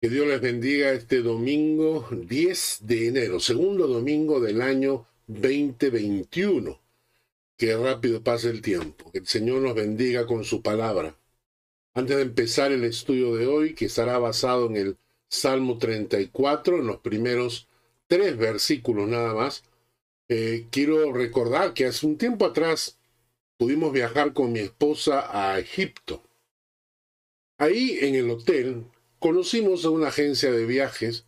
Que Dios les bendiga este domingo 10 de enero, segundo domingo del año 2021. Que rápido pase el tiempo. Que el Señor nos bendiga con su palabra. Antes de empezar el estudio de hoy, que estará basado en el Salmo 34, en los primeros tres versículos nada más, eh, quiero recordar que hace un tiempo atrás pudimos viajar con mi esposa a Egipto. Ahí en el hotel conocimos a una agencia de viajes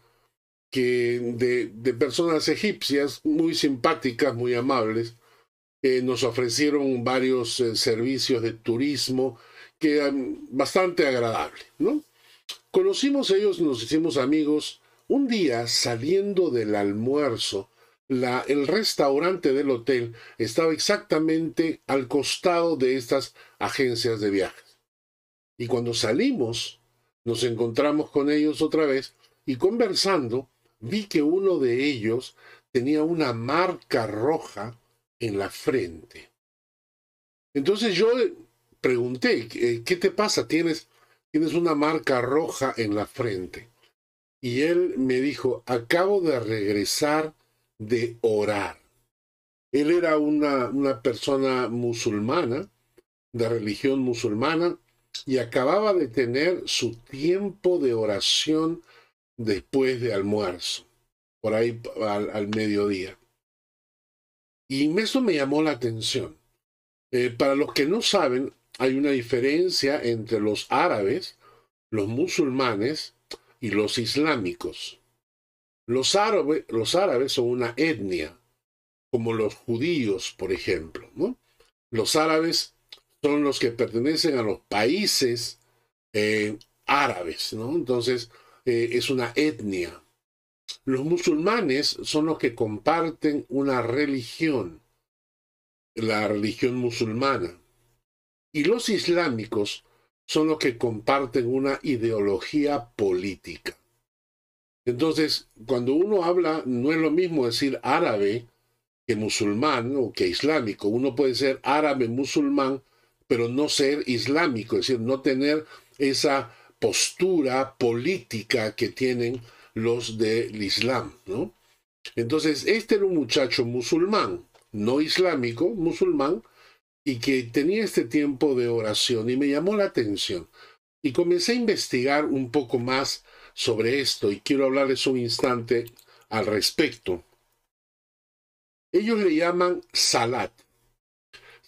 que de, personas egipcias muy simpáticas, muy amables, que nos ofrecieron varios eh, servicios de turismo que eran bastante agradables, ¿no? Conocimos a ellos, nos hicimos amigos. Un día, saliendo del almuerzo, la, el restaurante del hotel estaba exactamente al costado de estas agencias de viajes. Y cuando salimos, nos encontramos con ellos otra vez y conversando vi que uno de ellos tenía una marca roja en la frente. Entonces yo pregunté, ¿qué te pasa? ¿Tienes, tienes una marca roja en la frente? Y él me dijo, acabo de regresar de orar. Él era una, una persona musulmana, de religión musulmana, y acababa de tener su tiempo de oración después de almuerzo, por ahí al, mediodía. Y eso me llamó la atención. Eh, para los que no saben, hay una diferencia entre los árabes, los musulmanes y los islámicos. Los, árabes, los árabes son una etnia, como los judíos, por ejemplo. ¿no? Los árabes son los que pertenecen a los países eh, árabes, ¿no? Entonces, eh, es una etnia. Los musulmanes son los que comparten una religión, la religión musulmana. Y los islámicos son los que comparten una ideología política. Entonces, cuando uno habla, no es lo mismo decir árabe que musulmán o que islámico. Uno puede ser árabe musulmán pero no ser islámico, es decir, no tener esa postura política que tienen los del Islam, ¿no? Entonces, este era un muchacho musulmán, no islámico, musulmán, y que tenía este tiempo de oración y me llamó la atención. Y comencé a investigar un poco más sobre esto y quiero hablarles un instante al respecto. Ellos le llaman salat.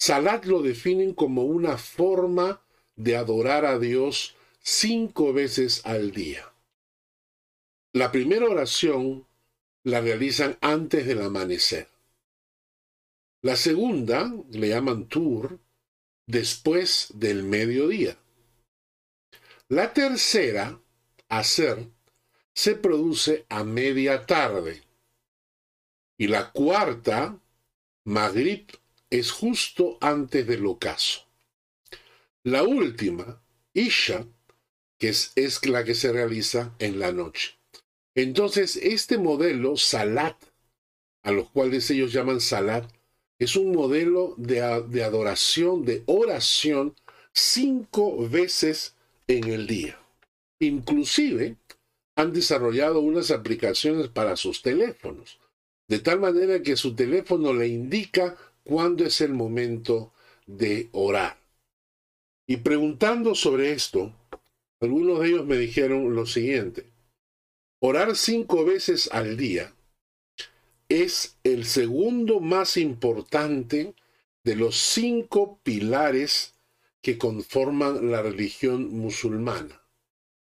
Salat lo definen como una forma de adorar a Dios cinco veces al día. La primera oración la realizan antes del amanecer. La segunda, le llaman tur, después del mediodía. La tercera, hacer, se produce a media tarde. Y la cuarta, Maghrib, es justo antes del ocaso. La última, Isha, que es, es la que se realiza en la noche. Entonces, este modelo, Salat, a los cuales ellos llaman Salat, es un modelo de, de adoración, de oración, cinco veces en el día. Inclusive, han desarrollado unas aplicaciones para sus teléfonos, de tal manera que su teléfono le indica cuándo es el momento de orar. Y preguntando sobre esto, algunos de ellos me dijeron lo siguiente, orar cinco veces al día es el segundo más importante de los cinco pilares que conforman la religión musulmana.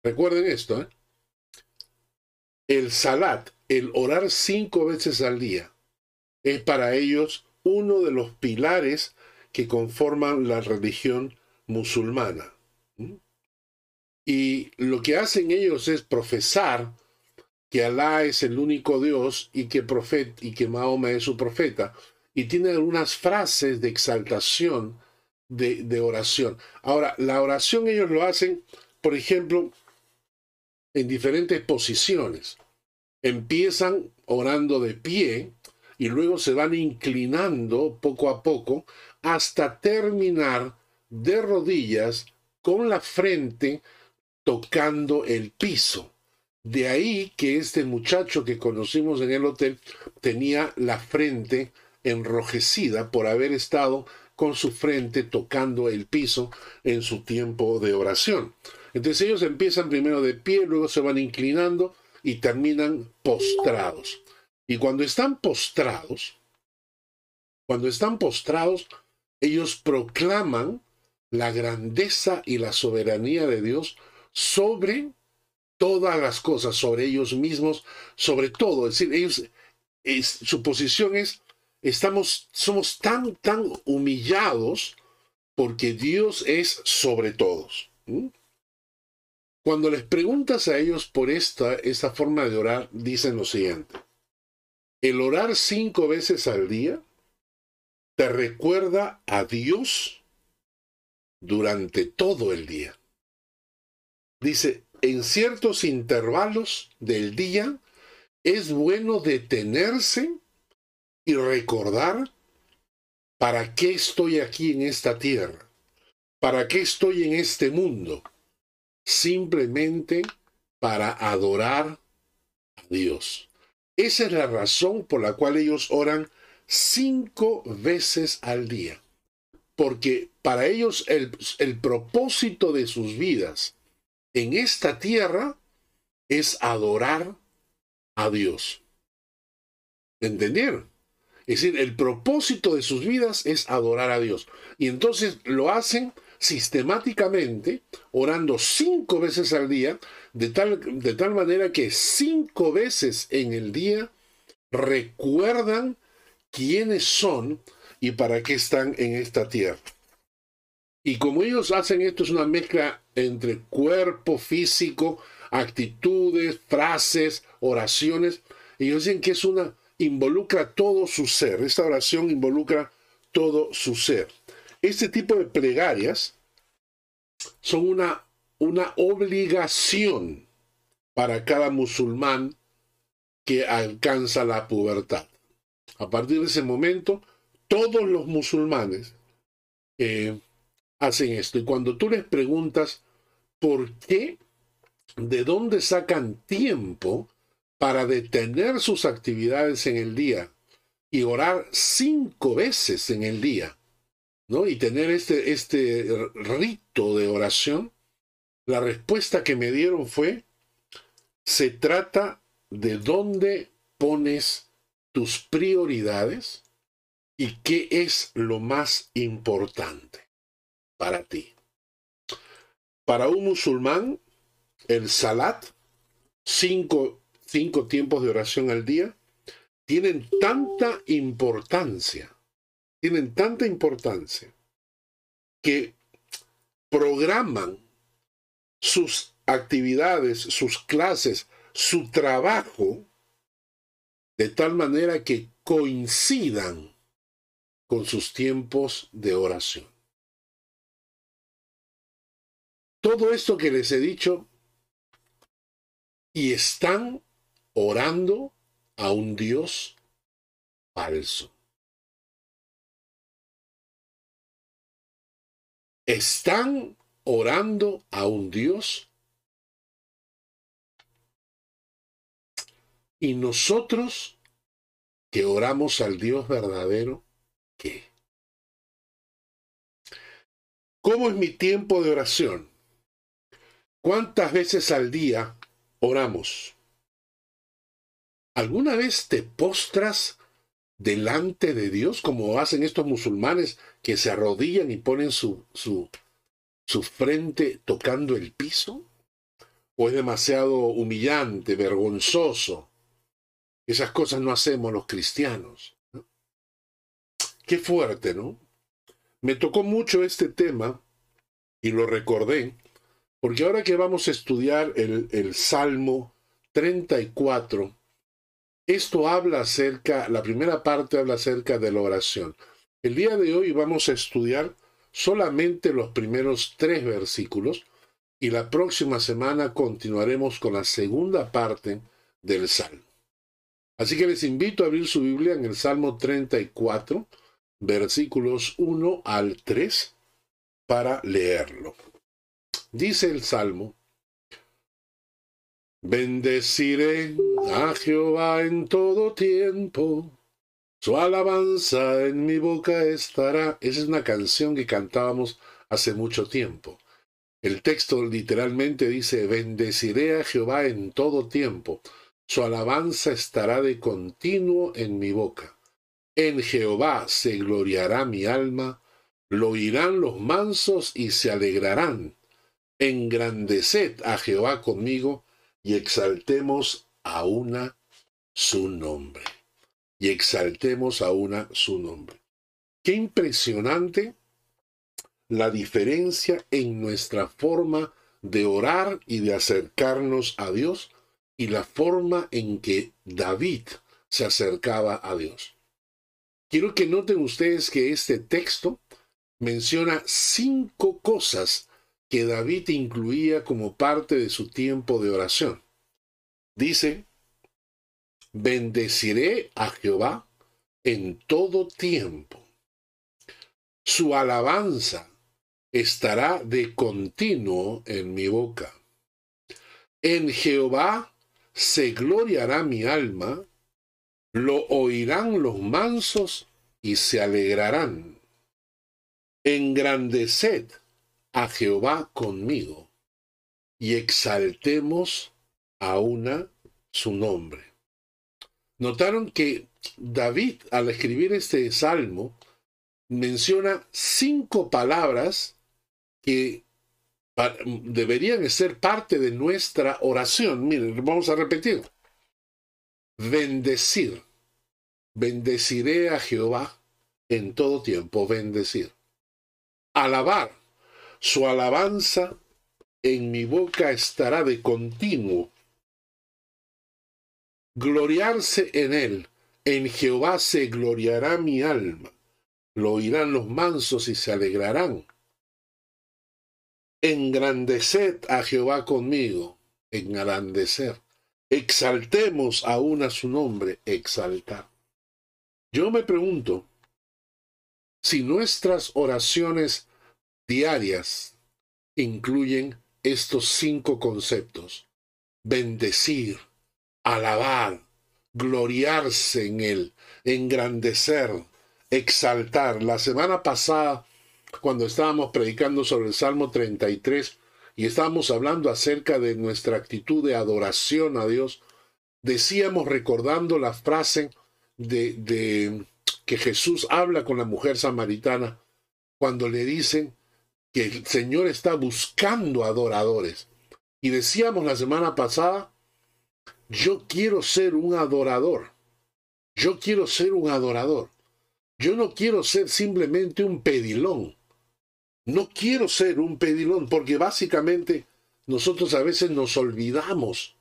Recuerden esto, ¿eh? El salat, el orar cinco veces al día, es para ellos uno de los pilares que conforman la religión musulmana. Y lo que hacen ellos es profesar que Alá es el único Dios y que, y que Mahoma es su profeta. Y tienen algunas frases de exaltación, de, de oración. Ahora, la oración ellos lo hacen, por ejemplo, en diferentes posiciones. Empiezan orando de pie, y luego se van inclinando poco a poco hasta terminar de rodillas con la frente tocando el piso. De ahí que este muchacho que conocimos en el hotel tenía la frente enrojecida por haber estado con su frente tocando el piso en su tiempo de oración. Entonces ellos empiezan primero de pie, luego se van inclinando y terminan postrados. Y cuando están postrados, cuando están postrados, ellos proclaman la grandeza y la soberanía de Dios sobre todas las cosas, sobre ellos mismos, sobre todo. Es decir, ellos, su posición es, estamos, somos tan, tan humillados porque Dios es sobre todos. Cuando les preguntas a ellos por esta, esta forma de orar, dicen lo siguiente. El orar cinco veces al día te recuerda a Dios durante todo el día. Dice, en ciertos intervalos del día es bueno detenerse y recordar para qué estoy aquí en esta tierra, para qué estoy en este mundo, simplemente para adorar a Dios. Esa es la razón por la cual ellos oran cinco veces al día. Porque para ellos el, el propósito de sus vidas en esta tierra es adorar a Dios. ¿Entendieron? Es decir, el propósito de sus vidas es adorar a Dios. Y entonces lo hacen sistemáticamente, orando cinco veces al día, de tal, de tal manera que cinco veces en el día recuerdan quiénes son y para qué están en esta tierra. Y como ellos hacen esto, es una mezcla entre cuerpo físico, actitudes, frases, oraciones. Ellos dicen que es una, involucra todo su ser. Esta oración involucra todo su ser. Este tipo de plegarias son una, una obligación para cada musulmán que alcanza la pubertad. A partir de ese momento, todos los musulmanes eh, hacen esto. Y cuando tú les preguntas por qué, de dónde sacan tiempo para detener sus actividades en el día y orar cinco veces en el día, ¿no? Y tener este, este rito de oración, la respuesta que me dieron fue, se trata de dónde pones tus prioridades y qué es lo más importante para ti. Para un musulmán, el salat, cinco, cinco tiempos de oración al día, tienen tanta importancia, tienen tanta importancia, que programan sus actividades, sus clases, su trabajo, de tal manera que coincidan con sus tiempos de oración. Todo esto que les he dicho, y están orando a un Dios falso. Están orando a un Dios y nosotros que oramos al Dios verdadero, ¿qué? ¿Cómo es mi tiempo de oración? ¿Cuántas veces al día oramos? ¿Alguna vez te postras delante de Dios como hacen estos musulmanes que se arrodillan y ponen su, su, su frente tocando el piso? ¿O es demasiado humillante, vergonzoso? Esas cosas no hacemos los cristianos. Qué fuerte, ¿no? Me tocó mucho este tema y lo recordé porque ahora que vamos a estudiar el, el Salmo 34, esto habla acerca, la primera parte habla acerca de la oración. El día de hoy vamos a estudiar solamente los primeros tres versículos y la próxima semana continuaremos con la segunda parte del Salmo. Así que les invito a abrir su Biblia en el Salmo 34, versículos 1 al 3, para leerlo. Dice el Salmo, Bendeciré a Jehová en todo tiempo. Su alabanza en mi boca estará. Esa es una canción que cantábamos hace mucho tiempo. El texto literalmente dice, bendeciré a Jehová en todo tiempo. Su alabanza estará de continuo en mi boca. En Jehová se gloriará mi alma, lo oirán los mansos y se alegrarán. Engrandeced a Jehová conmigo y exaltemos a una su nombre. Y exaltemos a una su nombre. Qué impresionante la diferencia en nuestra forma de orar y de acercarnos a Dios y la forma en que David se acercaba a Dios. Quiero que noten ustedes que este texto menciona cinco cosas que David incluía como parte de su tiempo de oración. Dice, bendeciré a Jehová en todo tiempo. Su alabanza estará de continuo en mi boca. En Jehová se gloriará mi alma, lo oirán los mansos y se alegrarán. Engrandeced a Jehová conmigo y exaltemos a una su nombre. Notaron que David, al escribir este salmo, menciona cinco palabras que deberían ser parte de nuestra oración. Miren, vamos a repetir. Bendecir. Bendeciré a Jehová en todo tiempo. Bendecir. Alabar. Su alabanza en mi boca estará de continuo. Gloriarse en él. En Jehová se gloriará mi alma. Lo oirán los mansos y se alegrarán engrandeced a Jehová conmigo, engrandecer. Exaltemos aún a su nombre, exaltar. Yo me pregunto si nuestras oraciones diarias incluyen estos cinco conceptos. Bendecir, alabar, gloriarse en él, engrandecer, exaltar. La semana pasada cuando estábamos predicando sobre el Salmo 33 y estábamos hablando acerca de nuestra actitud de adoración a Dios, decíamos recordando la frase de, de que Jesús habla con la mujer samaritana cuando le dicen que el Señor está buscando adoradores. Y decíamos la semana pasada, yo quiero ser un adorador. Yo quiero ser un adorador. Yo no quiero ser simplemente un pedilón. No quiero ser un pedilón, porque básicamente nosotros a veces nos olvidamos,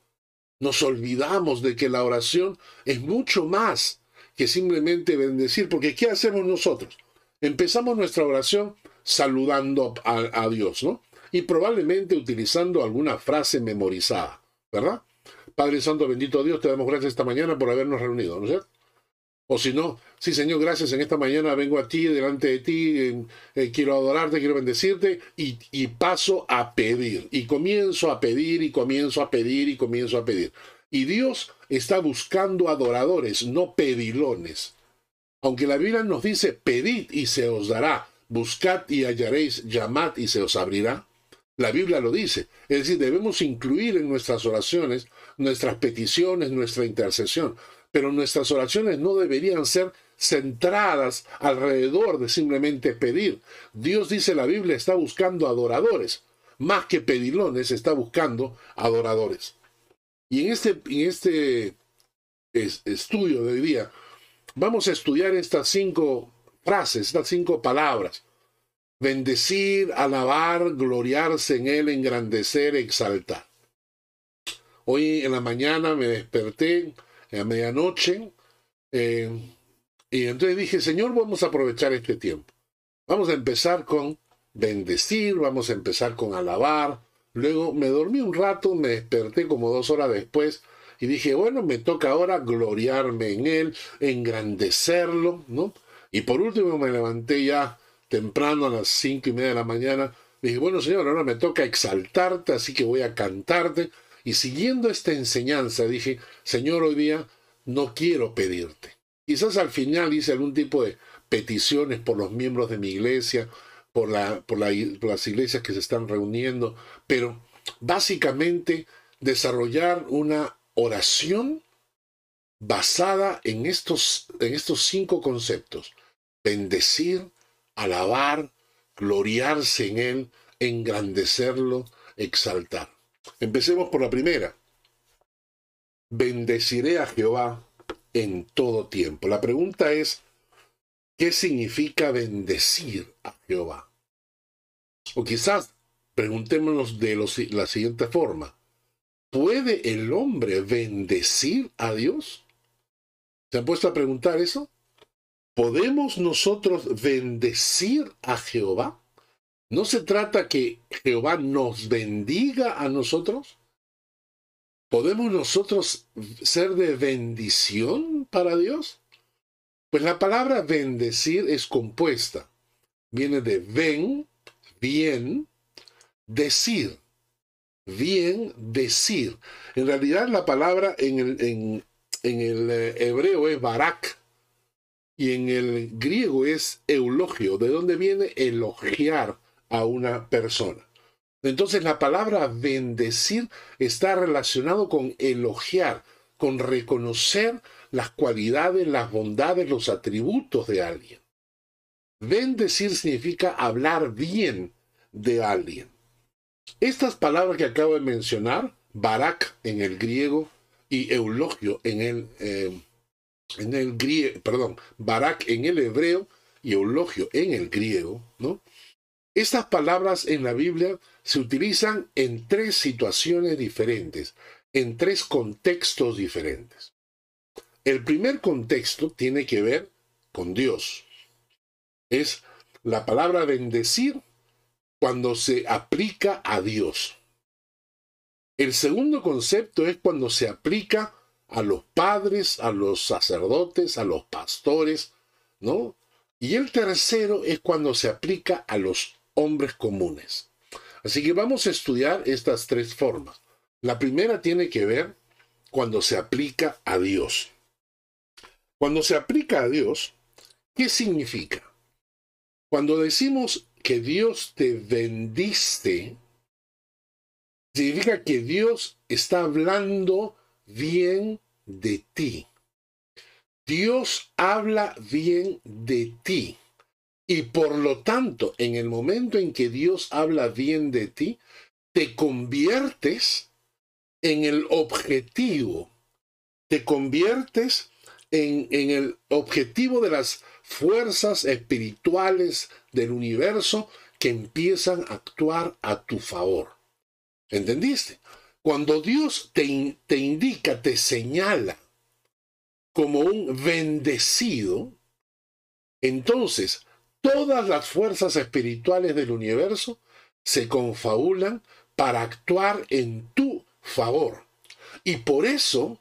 nos olvidamos de que la oración es mucho más que simplemente bendecir, porque ¿qué hacemos nosotros? Empezamos nuestra oración saludando a, Dios, ¿no? Y probablemente utilizando alguna frase memorizada, ¿verdad? Padre Santo, bendito Dios, te damos gracias esta mañana por habernos reunido, ¿no es cierto? O si no, sí Señor, gracias, en esta mañana vengo a ti, delante de ti, eh, quiero adorarte, quiero bendecirte y, y paso a pedir. Y comienzo a pedir y comienzo a pedir y comienzo a pedir. Y Dios está buscando adoradores, no pedilones. Aunque la Biblia nos dice, pedid y se os dará, buscad y hallaréis, llamad y se os abrirá. La Biblia lo dice. Es decir, debemos incluir en nuestras oraciones nuestras peticiones, nuestra intercesión pero nuestras oraciones no deberían ser centradas alrededor de simplemente pedir. Dios dice la Biblia está buscando adoradores, más que pedilones está buscando adoradores. Y en este, en este estudio de hoy día vamos a estudiar estas cinco frases, estas cinco palabras. Bendecir, alabar, gloriarse en Él, engrandecer, exaltar. Hoy en la mañana me desperté a medianoche. Eh, y entonces dije, Señor, vamos a aprovechar este tiempo. Vamos a empezar con bendecir, vamos a empezar con alabar. Luego me dormí un rato, me desperté como dos horas después y dije, bueno, me toca ahora gloriarme en Él, engrandecerlo, ¿no? Y por último me levanté ya temprano a las cinco y media de la mañana. Dije, bueno, Señor, ahora me toca exaltarte, así que voy a cantarte Y siguiendo esta enseñanza dije, Señor, hoy día no quiero pedirte. Quizás al final hice algún tipo de peticiones por los miembros de mi iglesia, por, la, por, por las iglesias que se están reuniendo, pero básicamente desarrollar una oración basada en estos, en estos cinco conceptos. Bendecir, alabar, gloriarse en Él, engrandecerlo, exaltar. Empecemos por la primera. Bendeciré a Jehová en todo tiempo. La pregunta es, ¿qué significa bendecir a Jehová? O quizás preguntémonos de la siguiente forma. ¿Puede el hombre bendecir a Dios? ¿Se han puesto a preguntar eso? ¿Podemos nosotros bendecir a Jehová? ¿No se trata que Jehová nos bendiga a nosotros? ¿Podemos nosotros ser de bendición para Dios? Pues la palabra bendecir es compuesta. Viene de ven, bien, decir. Bien, decir. En realidad la palabra en el, en, el eh, hebreo es barak y en el griego es eulogio, de donde viene elogiar a una persona. Entonces la palabra bendecir está relacionado con elogiar, con reconocer las cualidades, las bondades, los atributos de alguien. Bendecir significa hablar bien de alguien. Estas palabras que acabo de mencionar, barak en el griego y eulogio en el, eh, en el griego, perdón, barak en el hebreo y eulogio en el griego, ¿no? Estas palabras en la Biblia se utilizan en tres situaciones diferentes, en tres contextos diferentes. El primer contexto tiene que ver con Dios. Es la palabra bendecir cuando se aplica a Dios. El segundo concepto es cuando se aplica a los padres, a los sacerdotes, a los pastores, ¿no? Y el tercero es cuando se aplica a los hombres comunes. Así que vamos a estudiar estas tres formas. La primera tiene que ver cuando se aplica a Dios. Cuando se aplica a Dios, ¿qué significa? Cuando decimos que Dios te bendice, significa que Dios está hablando bien de ti. Dios habla bien de ti. Y por lo tanto, en el momento en que Dios habla bien de ti, te conviertes en el objetivo, te conviertes en, en, el objetivo de las fuerzas espirituales del universo que empiezan a actuar a tu favor. ¿Entendiste? Cuando Dios te, te indica, te señala como un bendecido, entonces todas las fuerzas espirituales del universo se confabulan para actuar en tu favor. Y por eso,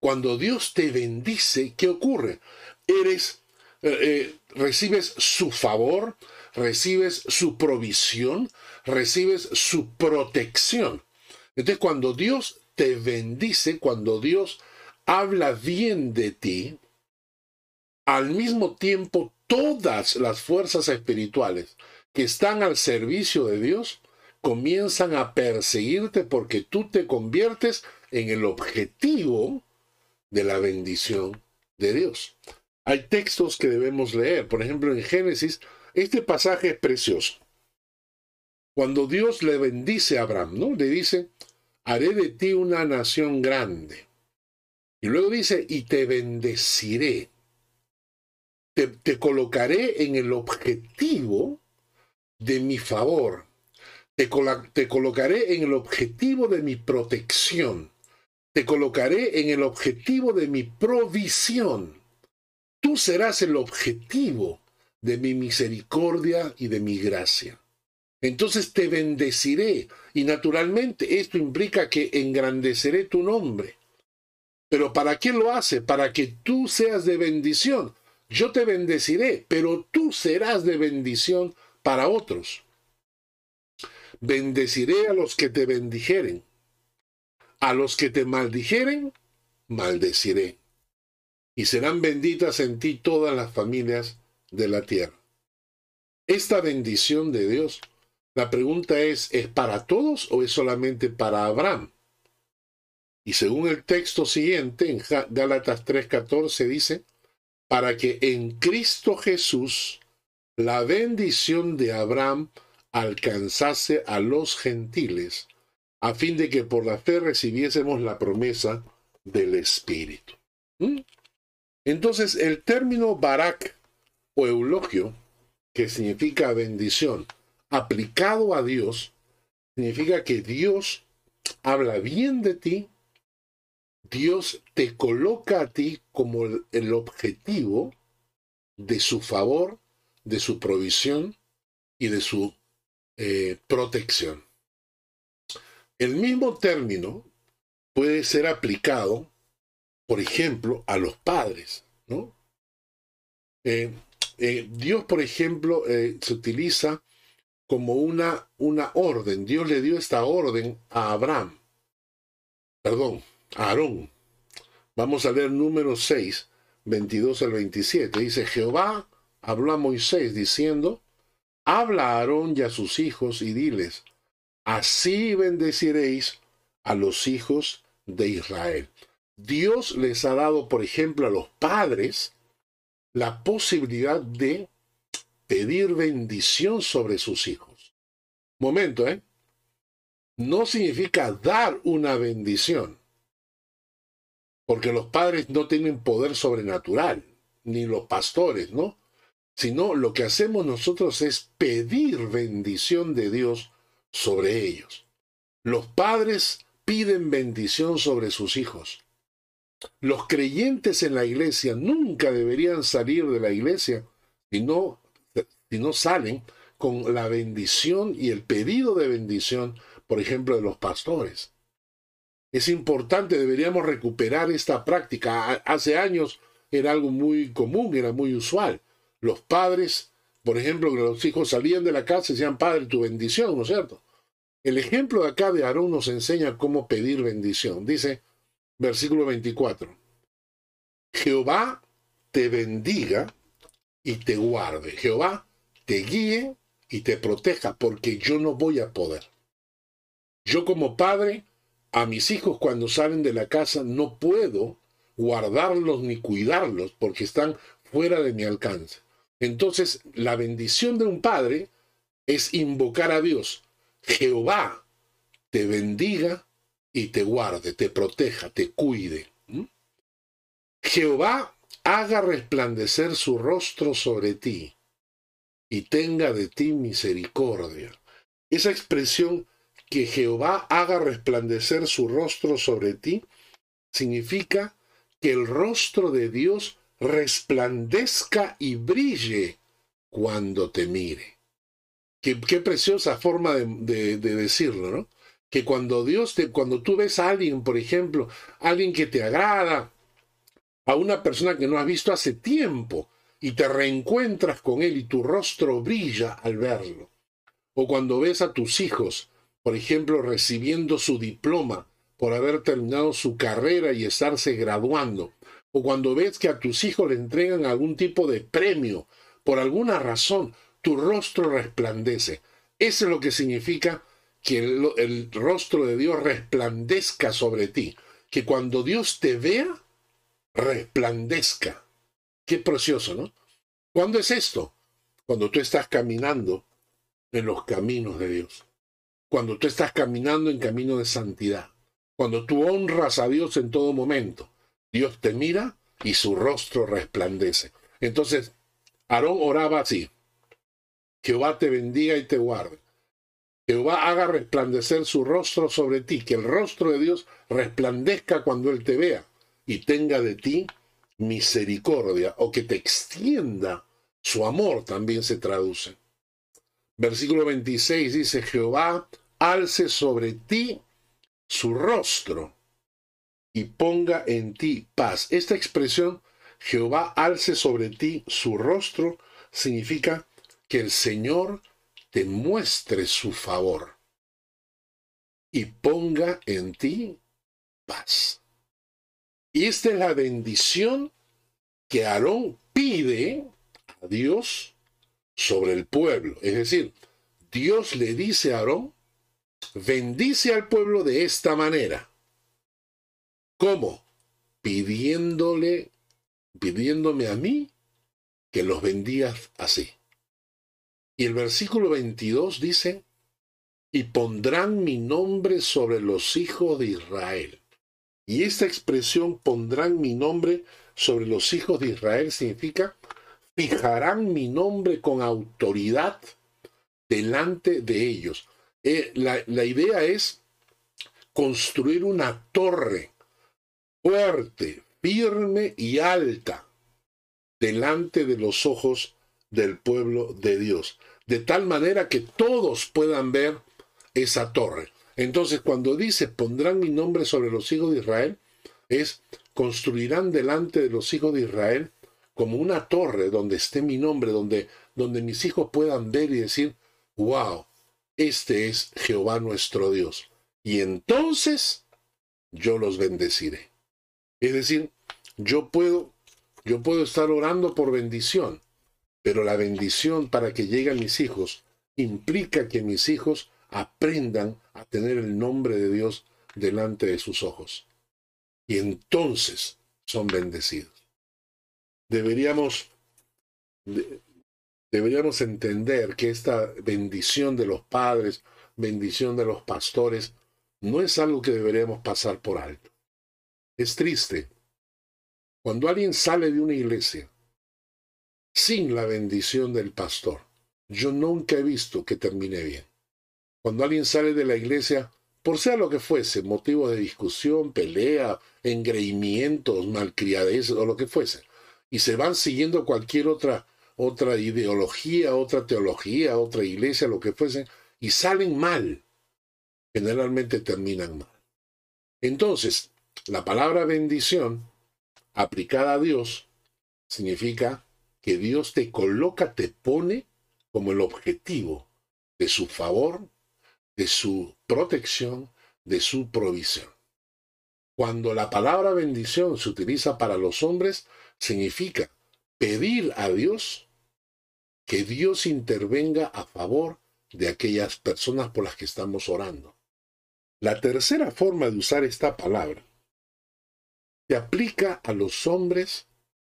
cuando Dios te bendice, ¿qué ocurre? Eres, eh, eh, recibes su favor, recibes su provisión, recibes su protección. Entonces, cuando Dios te bendice, cuando Dios habla bien de ti, al mismo tiempo todas las fuerzas espirituales que están al servicio de Dios comienzan a perseguirte porque tú te conviertes en el objetivo de la bendición de Dios. Hay textos que debemos leer, por ejemplo en Génesis, este pasaje es precioso. Cuando Dios le bendice a Abraham, ¿no? Le dice, haré de ti una nación grande. Y luego dice, y te bendeciré te, colocaré en el objetivo de mi favor. Te, te colocaré en el objetivo de mi protección. Te colocaré en el objetivo de mi provisión. Tú serás el objetivo de mi misericordia y de mi gracia. Entonces te bendeciré y naturalmente esto implica que engrandeceré tu nombre. Pero ¿para qué lo hace? Para que tú seas de bendición yo te bendeciré, pero tú serás de bendición para otros. Bendeciré a los que te bendijeren, A los que te maldijeren, maldeciré. Y serán benditas en ti todas las familias de la tierra. Esta bendición de Dios, la pregunta es, ¿es para todos o es solamente para Abraham? Y según el texto siguiente, en Gálatas 3:14 dice, para que en Cristo Jesús la bendición de Abraham alcanzase a los gentiles, a fin de que por la fe recibiésemos la promesa del Espíritu. ¿Mm? Entonces, el término barak o eulogio, que significa bendición, aplicado a Dios, significa que Dios habla bien de ti, Dios te coloca a ti como el objetivo de su favor, de su provisión y de su eh, protección. El mismo término puede ser aplicado, por ejemplo, a los padres. ¿no? Eh, eh, Dios, por ejemplo, se utiliza como una, una orden. Dios le dio esta orden a Abraham. Perdón, Aarón. Vamos a leer número 6, 22 al 27. Dice, Jehová habló a Moisés diciendo, Habla a Aarón y a sus hijos y diles, así bendeciréis a los hijos de Israel. Dios les ha dado, por ejemplo, a los padres la posibilidad de pedir bendición sobre sus hijos. Momento, ¿eh? No significa dar una bendición, porque los padres no tienen poder sobrenatural, ni los pastores, ¿no? sino lo que hacemos nosotros es pedir bendición de Dios sobre ellos. Los padres piden bendición sobre sus hijos. Los creyentes en la iglesia nunca deberían salir de la iglesia si no, si no salen con la bendición y el pedido de bendición, por ejemplo, de los pastores. Es importante, deberíamos recuperar esta práctica. Hace años era algo muy común, era muy usual los padres, por ejemplo, los hijos salían de la casa y decían, Padre, tu bendición, ¿no es cierto? El ejemplo de acá de Aarón nos enseña cómo pedir bendición. Dice, versículo 24, Jehová te bendiga y te guarde. Jehová te guíe y te proteja, porque yo no voy a poder. Yo como padre, a mis hijos cuando salen de la casa no puedo guardarlos ni cuidarlos porque están fuera de mi alcance. Entonces, la bendición de un padre es invocar a Dios. Jehová te bendiga y te guarde, te proteja, te cuide. Jehová haga resplandecer su rostro sobre ti y tenga de ti misericordia. Esa expresión que Jehová haga resplandecer su rostro sobre ti significa que el rostro de Dios resplandezca y brille cuando te mire. Qué, preciosa forma de, decirlo, ¿no? Que cuando Dios te, cuando tú ves a alguien, por ejemplo, alguien que te agrada, a una persona que no has visto hace tiempo, y te reencuentras con él y tu rostro brilla al verlo. O cuando ves a tus hijos, por ejemplo, recibiendo su diploma por haber terminado su carrera y estarse graduando, o cuando ves que a tus hijos le entregan algún tipo de premio, por alguna razón, tu rostro resplandece. Eso es lo que significa que el, rostro de Dios resplandezca sobre ti. Que cuando Dios te vea, resplandezca. Qué precioso, ¿no? ¿Cuándo es esto? Cuando tú estás caminando en los caminos de Dios. Cuando tú estás caminando en camino de santidad. Cuando tú honras a Dios en todo momento. Dios te mira y su rostro resplandece. Entonces, Aarón oraba así. Jehová te bendiga y te guarde. Jehová haga resplandecer su rostro sobre ti, que el rostro de Dios resplandezca cuando Él te vea y tenga de ti misericordia o que te extienda su amor, también se traduce. Versículo 26 dice, Jehová alce sobre ti su rostro y ponga en ti paz. Esta expresión, Jehová alce sobre ti su rostro, significa que el Señor te muestre su favor y ponga en ti paz. Y esta es la bendición que Aarón pide a Dios sobre el pueblo. Es decir, Dios le dice a Aarón, bendice al pueblo de esta manera. ¿Cómo? Pidiéndole, pidiéndome a mí que los bendigas así. Y el versículo 22 dice, y pondrán mi nombre sobre los hijos de Israel. Y esta expresión pondrán mi nombre sobre los hijos de Israel significa fijarán mi nombre con autoridad delante de ellos. Eh, la, la idea es construir una torre fuerte, firme y alta delante de los ojos del pueblo de Dios, de tal manera que todos puedan ver esa torre. Entonces, cuando dice pondrán mi nombre sobre los hijos de Israel, es construirán delante de los hijos de Israel como una torre donde esté mi nombre, donde, donde mis hijos puedan ver y decir, wow, este es Jehová nuestro Dios. Y entonces yo los bendeciré. Es decir, yo puedo, yo puedo estar orando por bendición, pero la bendición para que lleguen mis hijos implica que mis hijos aprendan a tener el nombre de Dios delante de sus ojos. Y entonces son bendecidos. Deberíamos, deberíamos entender que esta bendición de los padres, bendición de los pastores, no es algo que deberíamos pasar por alto. Es triste. Cuando alguien sale de una iglesia sin la bendición del pastor, yo nunca he visto que termine bien. Cuando alguien sale de la iglesia, por sea lo que fuese, motivo de discusión, pelea, engreimientos, malcriadez o lo que fuese, y se van siguiendo cualquier otra, otra ideología, otra teología, otra iglesia, lo que fuese, y salen mal, generalmente terminan mal. Entonces, la palabra bendición, aplicada a Dios, significa que Dios te coloca, te pone como el objetivo de su favor de su protección, de su provisión. Cuando la palabra bendición se utiliza para los hombres, significa pedir a Dios que Dios intervenga a favor de aquellas personas por las que estamos orando. La tercera forma de usar esta palabra se aplica a los hombres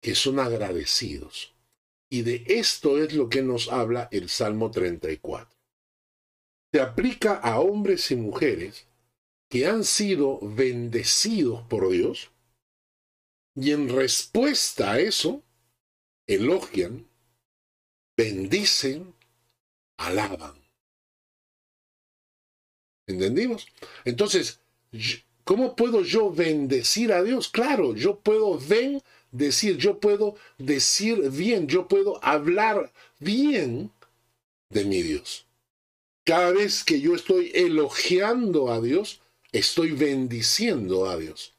que son agradecidos. Y de esto es lo que nos habla el Salmo 34 se aplica a hombres y mujeres que han sido bendecidos por Dios y en respuesta a eso elogian, bendicen, alaban. ¿Entendimos? Entonces, ¿cómo puedo yo bendecir a Dios? Claro, yo puedo decir, yo puedo decir bien, yo puedo hablar bien de mi Dios. Cada vez que yo estoy elogiando a Dios, estoy bendiciendo a Dios.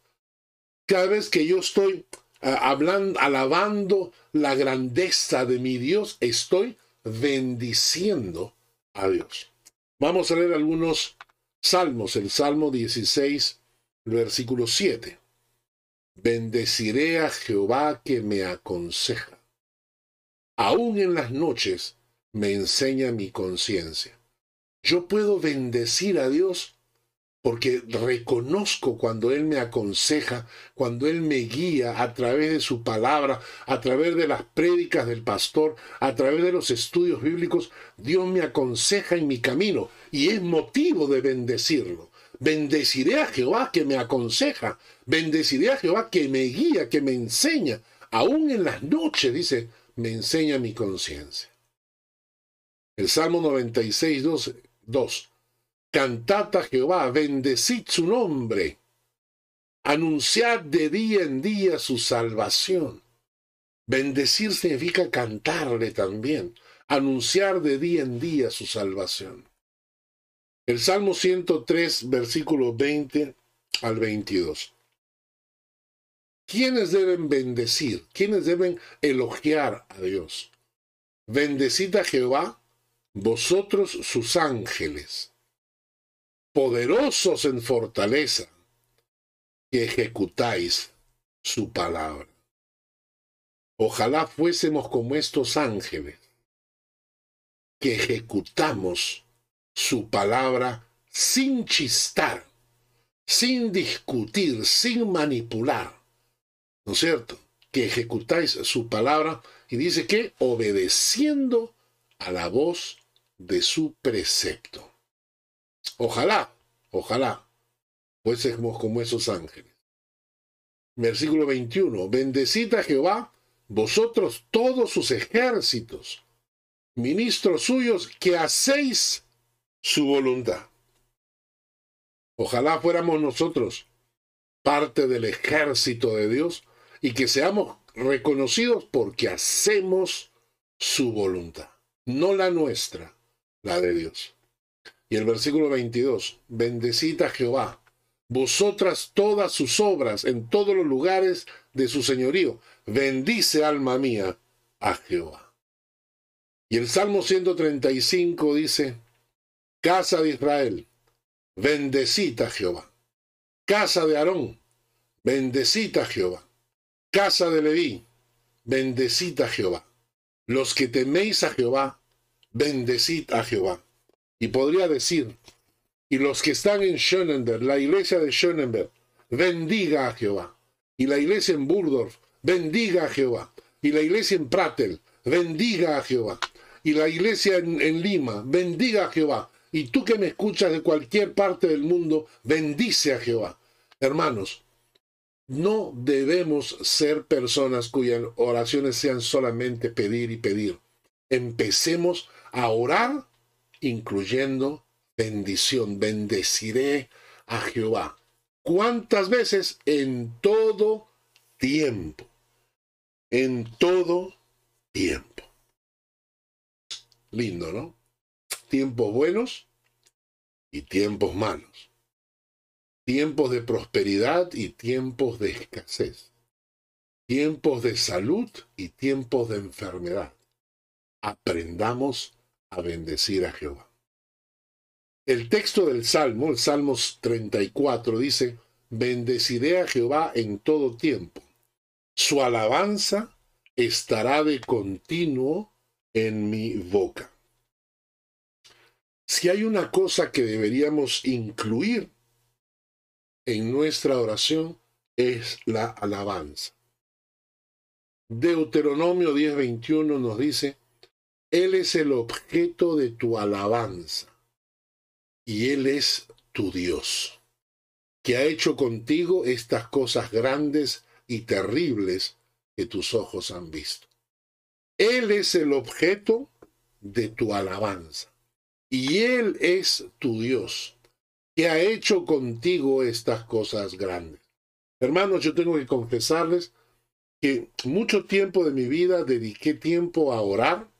Cada vez que yo estoy ah, hablando, alabando la grandeza de mi Dios, estoy bendiciendo a Dios. Vamos a leer algunos salmos. El Salmo 16, versículo 7. Bendeciré a Jehová que me aconseja. Aún en las noches me enseña mi conciencia. Yo puedo bendecir a Dios porque reconozco cuando Él me aconseja, cuando Él me guía a través de su palabra, a través de las prédicas del pastor, a través de los estudios bíblicos, Dios me aconseja en mi camino y es motivo de bendecirlo. Bendeciré a Jehová que me aconseja, bendeciré a Jehová que me guía, que me enseña, aún en las noches, dice, me enseña mi conciencia. El Salmo 96, 12 2. Cantad a Jehová, bendecid su nombre, anunciad de día en día su salvación. Bendecir significa cantarle también, anunciar de día en día su salvación. El Salmo 103, versículo 20 al 22. ¿Quiénes deben bendecir? ¿Quiénes deben elogiar a Dios? Bendecid a Jehová, vosotros sus ángeles, poderosos en fortaleza, que ejecutáis su palabra. Ojalá fuésemos como estos ángeles, que ejecutamos su palabra sin chistar, sin discutir, sin manipular. ¿No es cierto? Que ejecutáis su palabra y dice que obedeciendo a la voz de su precepto. Ojalá, ojalá, fuésemos como esos ángeles. Versículo 21. Bendecid a Jehová, vosotros todos sus ejércitos, ministros suyos, que hacéis su voluntad. Ojalá fuéramos nosotros parte del ejército de Dios y que seamos reconocidos porque hacemos su voluntad, no la nuestra, la de Dios. Y el versículo 22, bendecid a Jehová, vosotras todas sus obras en todos los lugares de su señorío. Bendice alma mía a Jehová. Y el Salmo 135 dice, Casa de Israel, bendecid a Jehová. Casa de Aarón, bendecid a Jehová. Casa de Leví, bendecid a Jehová. Los que teméis a Jehová, bendecid a Jehová. Y podría decir, y los que están en Schönenberg, la iglesia de Schönenberg, bendiga a Jehová. Y la iglesia en Burdorf, bendiga a Jehová. Y la iglesia en Pratel, bendiga a Jehová. Y la iglesia en, en Lima, bendiga a Jehová. Y tú que me escuchas de cualquier parte del mundo, bendice a Jehová. Hermanos, no debemos ser personas cuyas oraciones sean solamente pedir y pedir. Empecemos a orar incluyendo bendición. Bendeciré a Jehová. ¿Cuántas veces? En todo tiempo. En todo tiempo. Lindo, ¿no? Tiempos buenos y tiempos malos. Tiempos de prosperidad y tiempos de escasez. Tiempos de salud y tiempos de enfermedad. Aprendamos a bendecir a Jehová. El texto del Salmo, el Salmos 34, dice, bendeciré a Jehová en todo tiempo. Su alabanza estará de continuo en mi boca. Si hay una cosa que deberíamos incluir en nuestra oración, es la alabanza. Deuteronomio 10:21 nos dice, Él es el objeto de tu alabanza y Él es tu Dios, que ha hecho contigo estas cosas grandes y terribles que tus ojos han visto. Él es el objeto de tu alabanza, y Él es tu Dios, que ha hecho contigo estas cosas grandes. Hermanos, yo tengo que confesarles que mucho tiempo de mi vida dediqué tiempo a orar,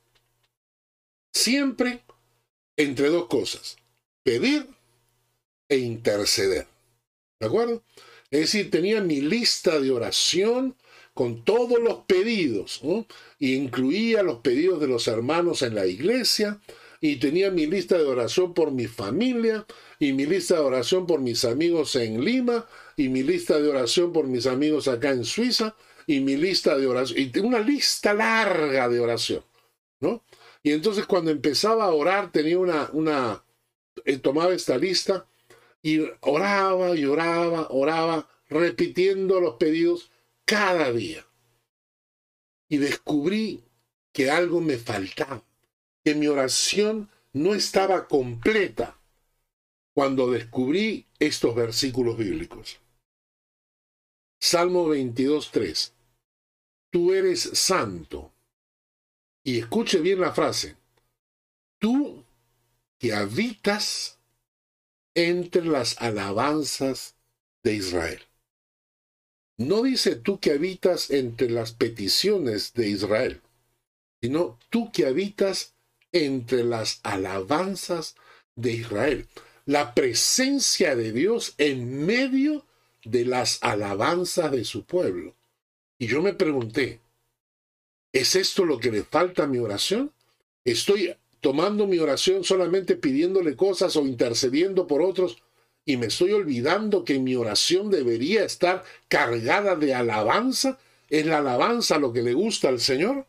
siempre entre dos cosas pedir e interceder. ¿De acuerdo? Es decir, tenía mi lista de oración con todos los pedidos, y incluía los pedidos de los hermanos en la iglesia, y tenía mi lista de oración por mi familia, y mi lista de oración por mis amigos en Lima, y mi lista de oración por mis amigos acá en Suiza, y mi lista de oración, y una lista larga de oración, ¿no? Y entonces cuando empezaba a orar tenía una, él tomaba esta lista y oraba y oraba, oraba, repitiendo los pedidos cada día. Y descubrí que algo me faltaba, que mi oración no estaba completa cuando descubrí estos versículos bíblicos. Salmo 22.3. Tú eres santo. Y escuche bien la frase. Tú que habitas entre las alabanzas de Israel. No dice tú que habitas entre las peticiones de Israel, sino tú que habitas entre las alabanzas de Israel. La presencia de Dios en medio de las alabanzas de su pueblo. Y yo me pregunté, ¿es esto lo que le falta a mi oración? ¿Estoy tomando mi oración solamente pidiéndole cosas o intercediendo por otros y me estoy olvidando que mi oración debería estar cargada de alabanza. ¿Es la alabanza lo que le gusta al Señor?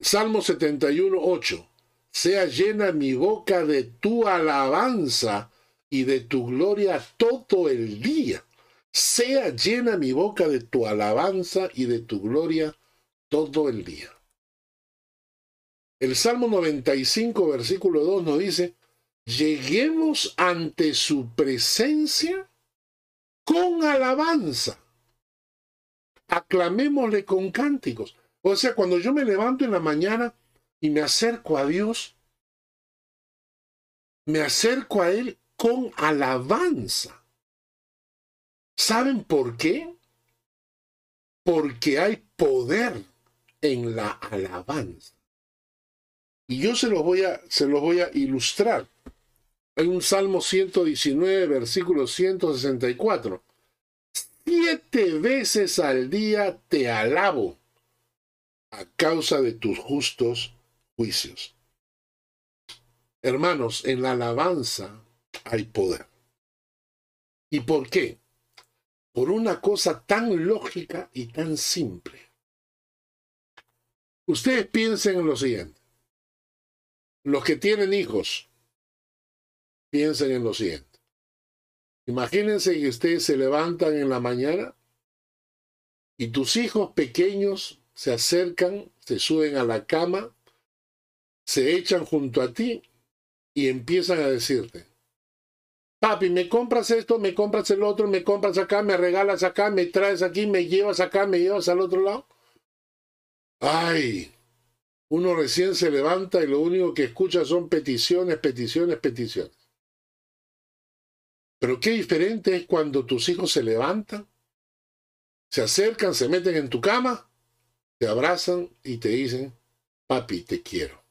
Salmo 71, 8. Sea llena mi boca de tu alabanza y de tu gloria todo el día. Sea llena mi boca de tu alabanza y de tu gloria todo el día. El Salmo 95, versículo 2 nos dice, lleguemos ante su presencia con alabanza. Aclamémosle con cánticos. O sea, cuando yo me levanto en la mañana y me acerco a Dios, me acerco a Él con alabanza. ¿Saben por qué? Porque hay poder en la alabanza. Y yo se los voy a, se los voy a ilustrar. Hay un Salmo 119, versículo 164. Siete veces al día te alabo a causa de tus justos juicios. Hermanos, en la alabanza hay poder. ¿Y por qué? Por una cosa tan lógica y tan simple. Ustedes piensen en lo siguiente. Los que tienen hijos, piensen en lo siguiente. Imagínense que ustedes se levantan en la mañana y tus hijos pequeños se acercan, se suben a la cama, se echan junto a ti y empiezan a decirte, papi, me compras esto, me compras el otro, me compras acá, me regalas acá, me traes aquí, me llevas acá, me llevas al otro lado. Ay, uno recién se levanta y lo único que escucha son peticiones, peticiones, peticiones. Pero qué diferente es cuando tus hijos se levantan, se acercan, se meten en tu cama, te abrazan y te dicen, papi, te quiero.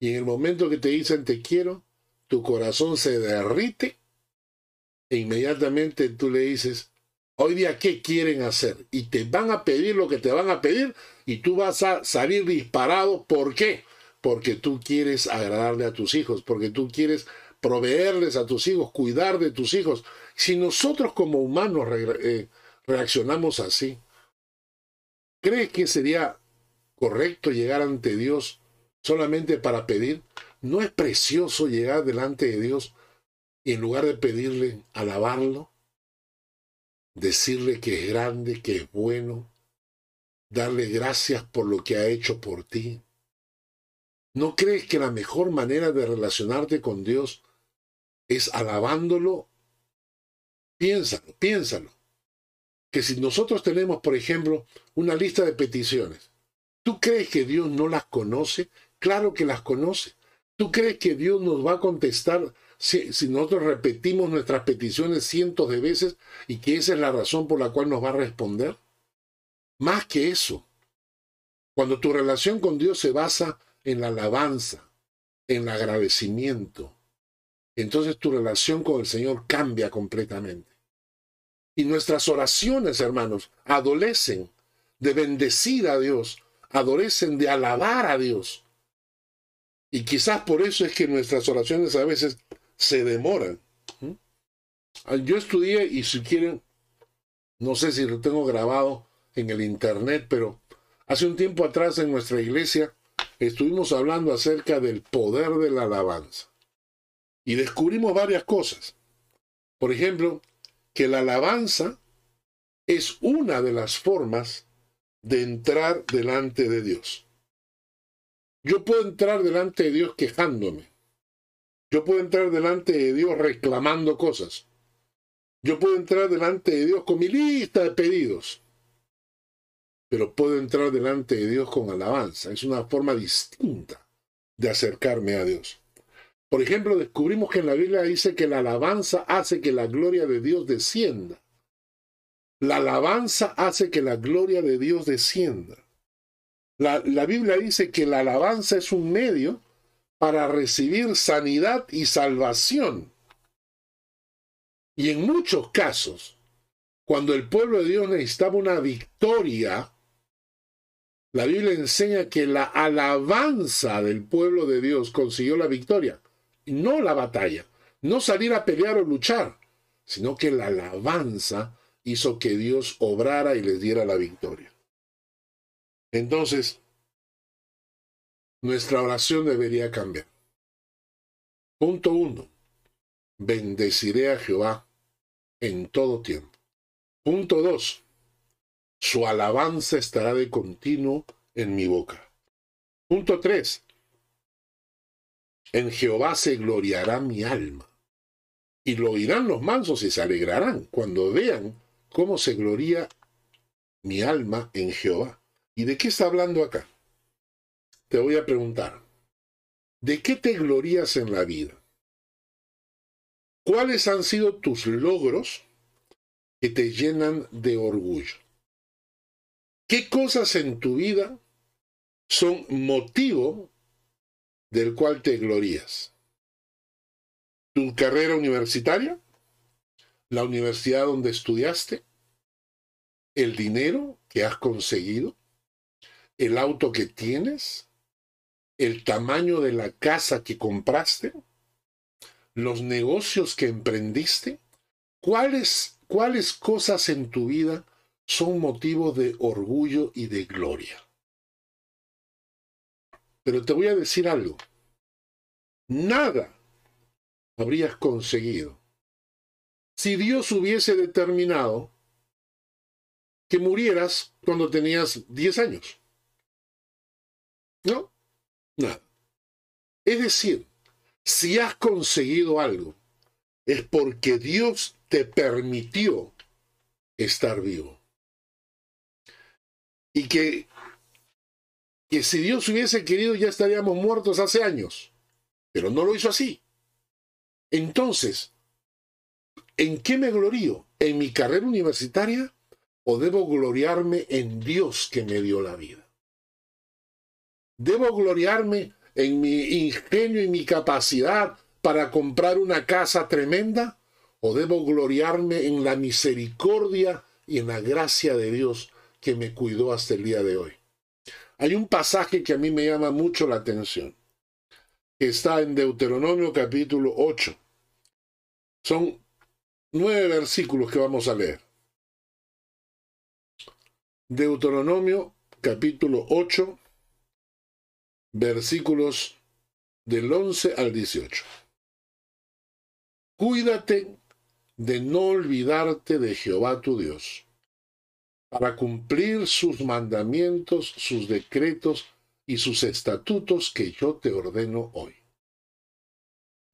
Y en el momento que te dicen te quiero, tu corazón se derrite e inmediatamente tú le dices, hoy día, ¿qué quieren hacer? Y te van a pedir lo que te van a pedir y tú vas a salir disparado. ¿Por qué? Porque tú quieres agradarle a tus hijos, porque tú quieres proveerles a tus hijos, cuidar de tus hijos. Si nosotros como humanos eh, reaccionamos así, ¿crees que sería correcto llegar ante Dios solamente para pedir? ¿No es precioso llegar delante de Dios y en lugar de pedirle, alabarlo? Decirle que es grande, que es bueno, darle gracias por lo que ha hecho por ti. ¿No crees que la mejor manera de relacionarte con Dios es alabándolo? Piénsalo, piénsalo. Que si nosotros tenemos, por ejemplo, una lista de peticiones, ¿tú crees que Dios no las conoce? Claro que las conoce. ¿Tú crees que Dios nos va a contestar si, nosotros repetimos nuestras peticiones cientos de veces y que esa es la razón por la cual nos va a responder? Más que eso, cuando tu relación con Dios se basa en la alabanza, en el agradecimiento, entonces tu relación con el Señor cambia completamente. Y nuestras oraciones, hermanos, adolecen de bendecir a Dios, adolecen de alabar a Dios. Y quizás por eso es que nuestras oraciones a veces se demoran. ¿Mm? Yo estudié, y si quieren, no sé si lo tengo grabado en el internet, pero hace un tiempo atrás en nuestra iglesia estuvimos hablando acerca del poder de la alabanza. Y descubrimos varias cosas. Por ejemplo, que la alabanza es una de las formas de entrar delante de Dios. Yo puedo entrar delante de Dios quejándome. Yo puedo entrar delante de Dios reclamando cosas. Yo puedo entrar delante de Dios con mi lista de pedidos. Pero puedo entrar delante de Dios con alabanza. Es una forma distinta de acercarme a Dios. Por ejemplo, descubrimos que en la Biblia dice que la alabanza hace que la gloria de Dios descienda. La alabanza hace que la gloria de Dios descienda. La, Biblia dice que la alabanza es un medio para recibir sanidad y salvación. Y en muchos casos, cuando el pueblo de Dios necesitaba una victoria, la Biblia enseña que la alabanza del pueblo de Dios consiguió la victoria, no la batalla, no salir a pelear o luchar, sino que la alabanza hizo que Dios obrara y les diera la victoria. Entonces, nuestra oración debería cambiar. Punto uno, bendeciré a Jehová en todo tiempo. Punto dos, su alabanza estará de continuo en mi boca. Punto tres, en Jehová se gloriará mi alma. Y lo oirán los mansos y se alegrarán cuando vean cómo se gloria mi alma en Jehová. ¿Y de qué está hablando acá? Te voy a preguntar, ¿de qué te glorías en la vida? ¿Cuáles han sido tus logros que te llenan de orgullo? ¿Qué cosas en tu vida son motivo del cual te glorías? ¿Tu carrera universitaria? ¿La universidad donde estudiaste? ¿El dinero que has conseguido? ¿El auto que tienes? ¿El tamaño de la casa que compraste? ¿Los negocios que emprendiste? ¿Cuáles, cuáles cosas en tu vida son motivo de orgullo y de gloria? Pero te voy a decir algo. Nada habrías conseguido si Dios hubiese determinado que murieras cuando tenías 10 años. ¿No? Nada. Es decir, si has conseguido algo, es porque Dios te permitió estar vivo. Y que que si Dios hubiese querido ya estaríamos muertos hace años, pero no lo hizo así. Entonces, ¿en qué me glorío? ¿En mi carrera universitaria o debo gloriarme en Dios que me dio la vida? ¿Debo gloriarme en mi ingenio y mi capacidad para comprar una casa tremenda? ¿O debo gloriarme en la misericordia y en la gracia de Dios que me cuidó hasta el día de hoy? Hay un pasaje que a mí me llama mucho la atención, que está en Deuteronomio capítulo 8. Son nueve versículos que vamos a leer. Deuteronomio capítulo 8, versículos del 11 al 18. Cuídate de no olvidarte de Jehová tu Dios para cumplir sus mandamientos, sus decretos y sus estatutos que yo te ordeno hoy.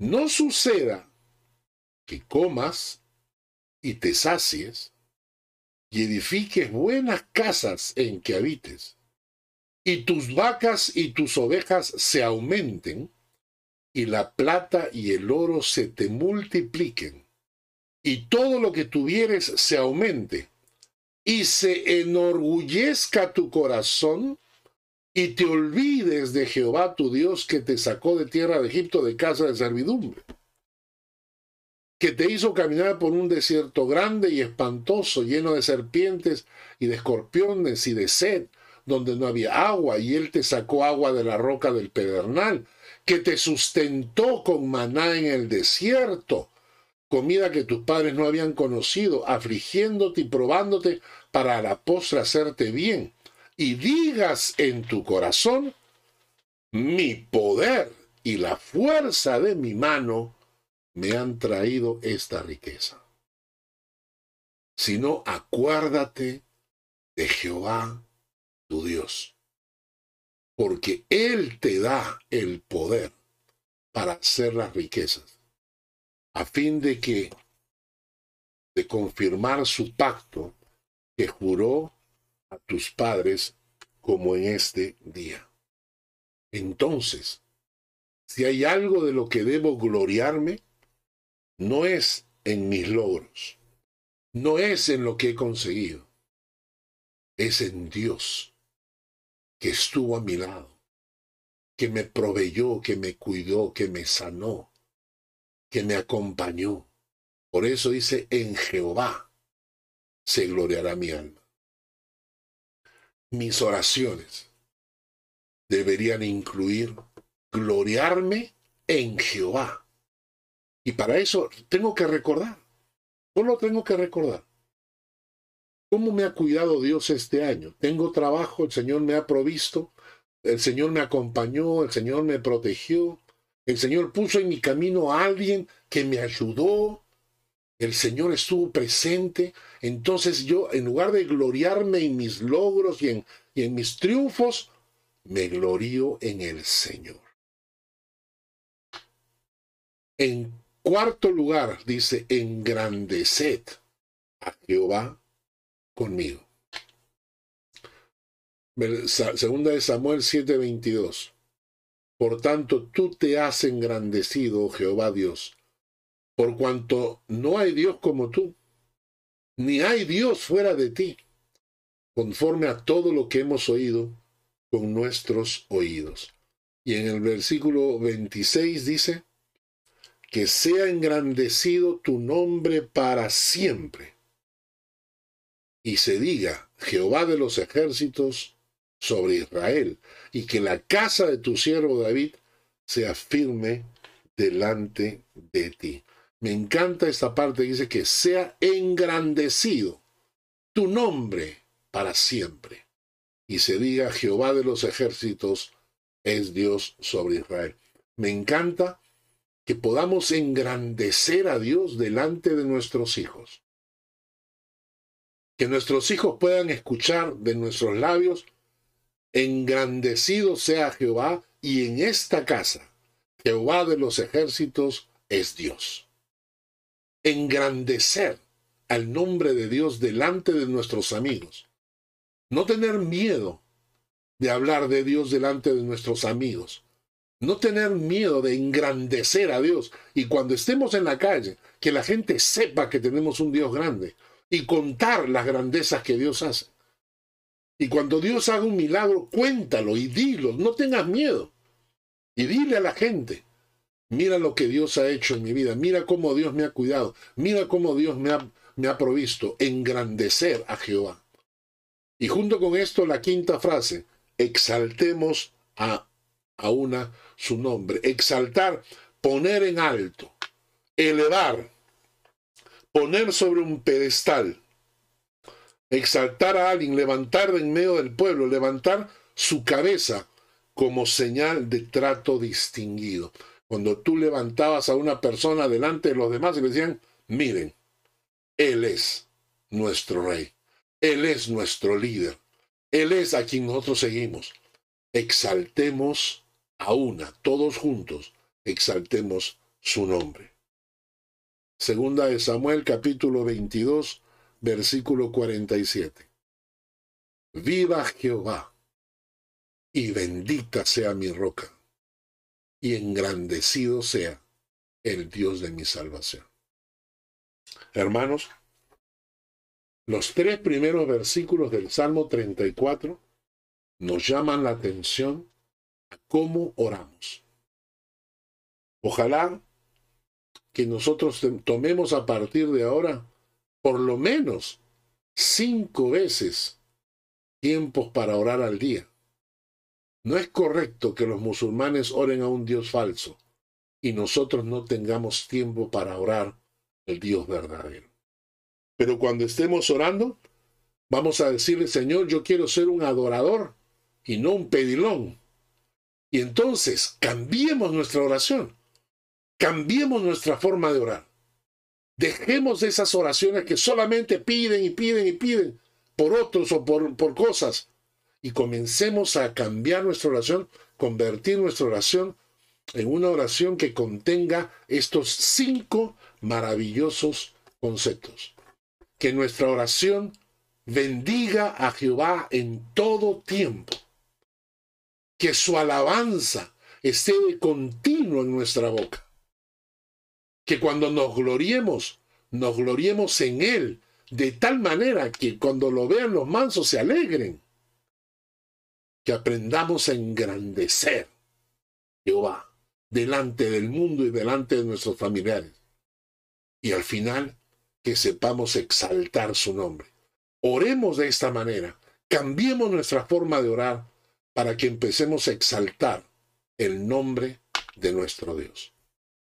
No suceda que comas y te sacies y edifiques buenas casas en que habites, y tus vacas y tus ovejas se aumenten, y la plata y el oro se te multipliquen, y todo lo que tuvieres se aumente, y se enorgullezca tu corazón y te olvides de Jehová tu Dios que te sacó de tierra de Egipto de casa de servidumbre, que te hizo caminar por un desierto grande y espantoso, lleno de serpientes y de escorpiones y de sed, donde no había agua, y él te sacó agua de la roca del pedernal, que te sustentó con maná en el desierto, comida que tus padres no habían conocido, afligiéndote y probándote para a la postre hacerte bien. Y digas en tu corazón, mi poder y la fuerza de mi mano me han traído esta riqueza. Sino acuérdate de Jehová tu Dios, porque Él te da el poder para hacer las riquezas a fin de que, de confirmar su pacto que juró a tus padres como en este día. Entonces, si hay algo de lo que debo gloriarme, no es en mis logros, no es en lo que he conseguido, es en Dios, que estuvo a mi lado, que me proveyó, que me cuidó, que me sanó, que me acompañó. Por eso dice, en Jehová se gloriará mi alma. Mis oraciones deberían incluir gloriarme en Jehová, Y para eso tengo que recordar, solo tengo que recordar. ¿Cómo me ha cuidado Dios este año? Tengo trabajo, el Señor me ha provisto, el Señor me acompañó, el Señor me protegió, el Señor puso en mi camino a alguien que me ayudó, el Señor estuvo presente. Entonces yo, en lugar de gloriarme en mis logros y en, mis triunfos, me glorío en el Señor. En cuarto lugar, dice, engrandeced a Jehová conmigo. Segunda de Samuel 7:22. Por tanto, tú te has engrandecido, oh Jehová Dios, por cuanto no hay Dios como tú, ni hay Dios fuera de ti, conforme a todo lo que hemos oído con nuestros oídos. Y en el versículo 26 dice, que sea engrandecido tu nombre para siempre. Y se diga, Jehová de los ejércitos sobre Israel, y que la casa de tu siervo David sea firme delante de ti. Me encanta esta parte dice que sea engrandecido tu nombre para siempre. Y se diga, Jehová de los ejércitos es Dios sobre Israel. Me encanta que podamos engrandecer a Dios delante de nuestros hijos. Que nuestros hijos puedan escuchar de nuestros labios, engrandecido sea Jehová, y en esta casa, Jehová de los ejércitos es Dios. Engrandecer al nombre de Dios delante de nuestros amigos. No tener miedo de hablar de Dios delante de nuestros amigos no tener miedo de engrandecer a Dios. Y cuando estemos en la calle, que la gente sepa que tenemos un Dios grande y contar las grandezas que Dios hace. Y cuando Dios haga un milagro, cuéntalo y dilo, no tengas miedo. Y dile a la gente, mira lo que Dios ha hecho en mi vida, mira cómo Dios me ha cuidado, mira cómo Dios me ha, me ha provisto, engrandecer a Jehová. Y junto con esto la quinta frase, exaltemos a, a una su nombre. Exaltar, poner en alto, elevar, poner sobre un pedestal, exaltar a alguien, levantar de en medio del pueblo, levantar su cabeza como señal de trato distinguido. Cuando tú levantabas a una persona delante de los demás y le decían, miren, Él es nuestro rey, Él es nuestro líder, Él es a quien nosotros seguimos. Exaltemos a una, todos juntos, exaltemos su nombre. Segunda de Samuel capítulo 22, versículo 47. Viva Jehová, y bendita sea mi roca, y engrandecido sea el Dios de mi salvación. Hermanos, los tres primeros versículos del Salmo 34 nos llaman la atención cómo oramos. Ojalá que nosotros tomemos a partir de ahora por lo menos cinco veces tiempos para orar al día. No es correcto que los musulmanes oren a un Dios falso y nosotros no tengamos tiempo para orar al Dios verdadero. Pero cuando estemos orando, vamos a decirle, Señor, yo quiero ser un adorador y no un pedilón. Y entonces cambiemos nuestra oración, cambiemos nuestra forma de orar. Dejemos esas oraciones que solamente piden y piden y piden por otros o por, por cosas y comencemos a cambiar nuestra oración, convertir nuestra oración en una oración que contenga estos cinco maravillosos conceptos. Que nuestra oración bendiga a Jehová en todo tiempo que su alabanza esté de continuo en nuestra boca. Que cuando nos gloriemos, nos gloriemos en Él, de tal manera que cuando lo vean los mansos se alegren. Que aprendamos a engrandecer Jehová delante del mundo y delante de nuestros familiares. Y al final, que sepamos exaltar su nombre. Oremos de esta manera, cambiemos nuestra forma de orar para que empecemos a exaltar el nombre de nuestro Dios.